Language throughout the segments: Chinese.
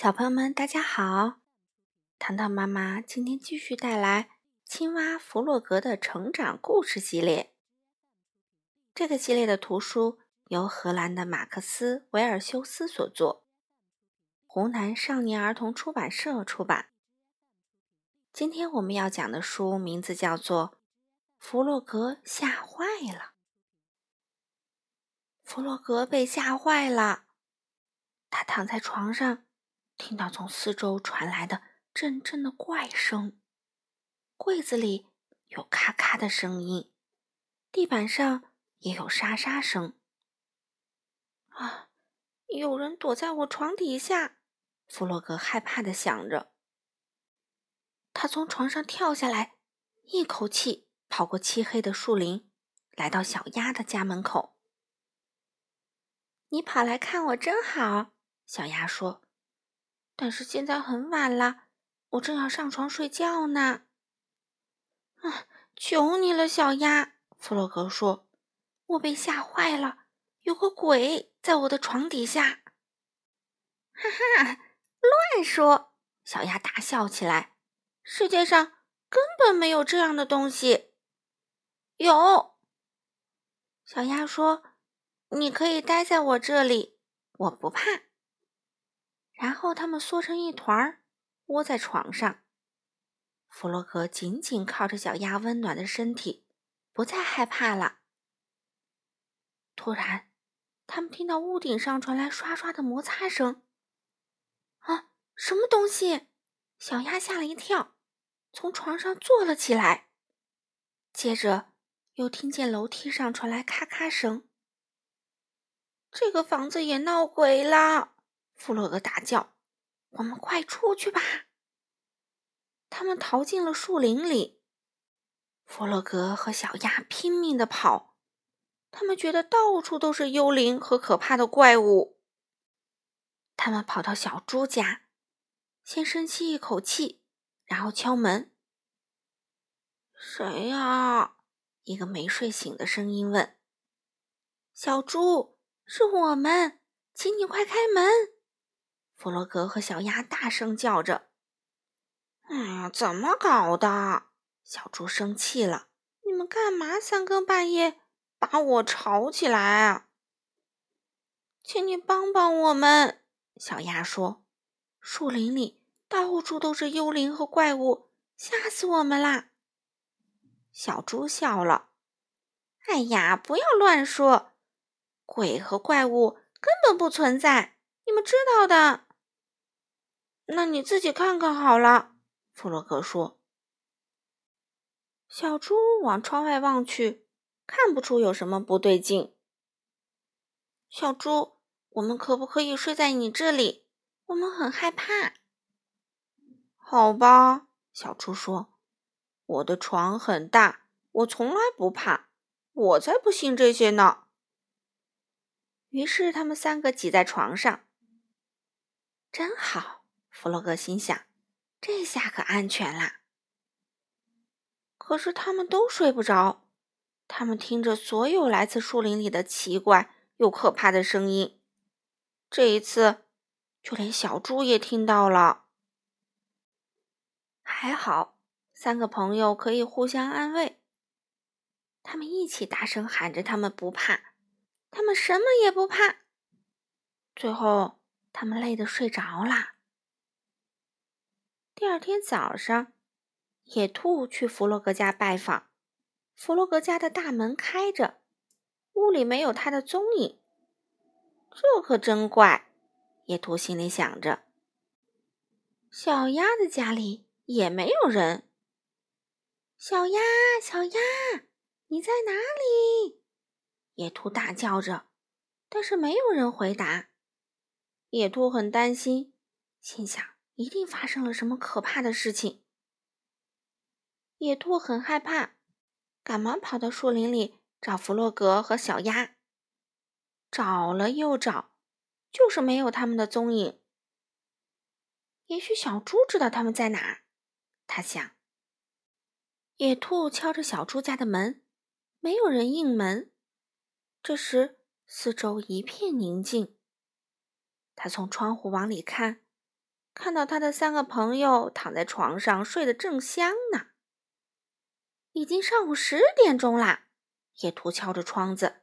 小朋友们，大家好！糖糖妈妈今天继续带来《青蛙弗洛格的成长故事》系列。这个系列的图书由荷兰的马克思·维尔修斯所作，湖南少年儿童出版社出版。今天我们要讲的书名字叫做《弗洛格吓坏了》。弗洛格被吓坏了，他躺在床上。听到从四周传来的阵阵的怪声，柜子里有咔咔的声音，地板上也有沙沙声。啊，有人躲在我床底下！弗洛格害怕的想着。他从床上跳下来，一口气跑过漆黑的树林，来到小鸭的家门口。你跑来看我真好，小鸭说。但是现在很晚了，我正要上床睡觉呢。啊，求你了，小鸭！弗洛格说：“我被吓坏了，有个鬼在我的床底下。”哈哈，乱说！小鸭大笑起来。世界上根本没有这样的东西。有，小鸭说：“你可以待在我这里，我不怕。”然后他们缩成一团儿，窝在床上。弗洛格紧紧靠着小鸭温暖的身体，不再害怕了。突然，他们听到屋顶上传来刷刷的摩擦声。啊，什么东西？小鸭吓了一跳，从床上坐了起来。接着，又听见楼梯上传来咔咔声。这个房子也闹鬼了。弗洛格大叫：“我们快出去吧！”他们逃进了树林里。弗洛格和小鸭拼命的跑，他们觉得到处都是幽灵和可怕的怪物。他们跑到小猪家，先深吸一口气，然后敲门。“谁呀？”一个没睡醒的声音问。“小猪，是我们，请你快开门。”弗洛格和小鸭大声叫着：“哎呀，怎么搞的？”小猪生气了：“你们干嘛三更半夜把我吵起来啊？”请你帮帮我们，小鸭说：“树林里到处都是幽灵和怪物，吓死我们啦！”小猪笑了：“哎呀，不要乱说，鬼和怪物根本不存在，你们知道的。”那你自己看看好了，弗洛格说。小猪往窗外望去，看不出有什么不对劲。小猪，我们可不可以睡在你这里？我们很害怕。好吧，小猪说：“我的床很大，我从来不怕。我才不信这些呢。”于是他们三个挤在床上，真好。弗洛格心想：“这下可安全啦。”可是他们都睡不着，他们听着所有来自树林里的奇怪又可怕的声音。这一次，就连小猪也听到了。还好，三个朋友可以互相安慰。他们一起大声喊着：“他们不怕，他们什么也不怕。”最后，他们累得睡着了。第二天早上，野兔去弗洛格家拜访。弗洛格家的大门开着，屋里没有他的踪影。这可真怪，野兔心里想着。小鸭的家里也没有人。小鸭，小鸭，你在哪里？野兔大叫着，但是没有人回答。野兔很担心，心想。一定发生了什么可怕的事情。野兔很害怕，赶忙跑到树林里找弗洛格和小鸭。找了又找，就是没有他们的踪影。也许小猪知道他们在哪，他想。野兔敲着小猪家的门，没有人应门。这时，四周一片宁静。他从窗户往里看。看到他的三个朋友躺在床上睡得正香呢。已经上午十点钟啦！野兔敲着窗子：“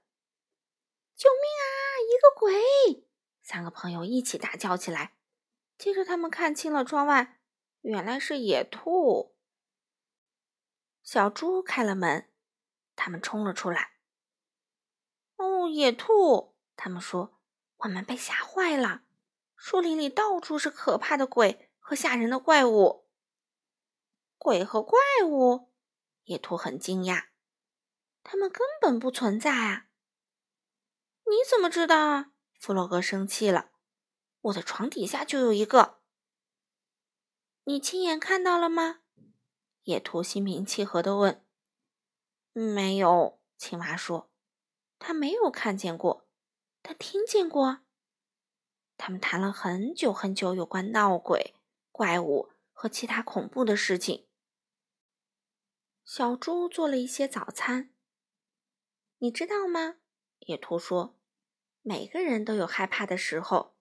救命啊！一个鬼！”三个朋友一起大叫起来。接着，他们看清了窗外，原来是野兔。小猪开了门，他们冲了出来。哦，野兔！他们说：“我们被吓坏了，树林里到处是可怕的鬼和吓人的怪物。”鬼和怪物？野兔很惊讶，他们根本不存在啊！你怎么知道啊？弗洛格生气了。我的床底下就有一个，你亲眼看到了吗？野兔心平气和的问。没有，青蛙说，他没有看见过，他听见过。他们谈了很久很久有关闹鬼、怪物和其他恐怖的事情。小猪做了一些早餐。你知道吗？野兔说，每个人都有害怕的时候。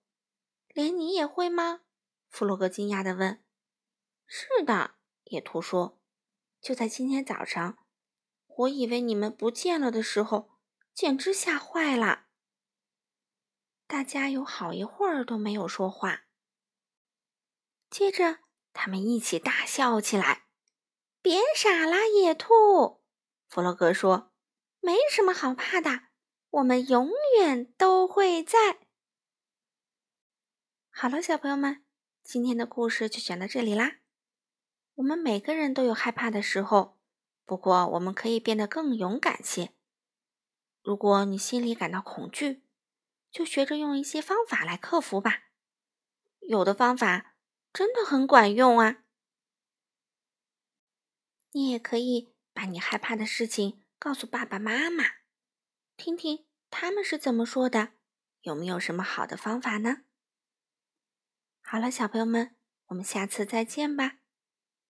连你也会吗？弗洛格惊讶地问。“是的。”野兔说，“就在今天早上，我以为你们不见了的时候，简直吓坏了。”大家有好一会儿都没有说话。接着，他们一起大笑起来。“别傻啦，野兔！”弗洛格说，“没什么好怕的，我们永远都会在。”好了，小朋友们，今天的故事就讲到这里啦。我们每个人都有害怕的时候，不过我们可以变得更勇敢些。如果你心里感到恐惧，就学着用一些方法来克服吧。有的方法真的很管用啊。你也可以把你害怕的事情告诉爸爸妈妈，听听他们是怎么说的，有没有什么好的方法呢？好了，小朋友们，我们下次再见吧。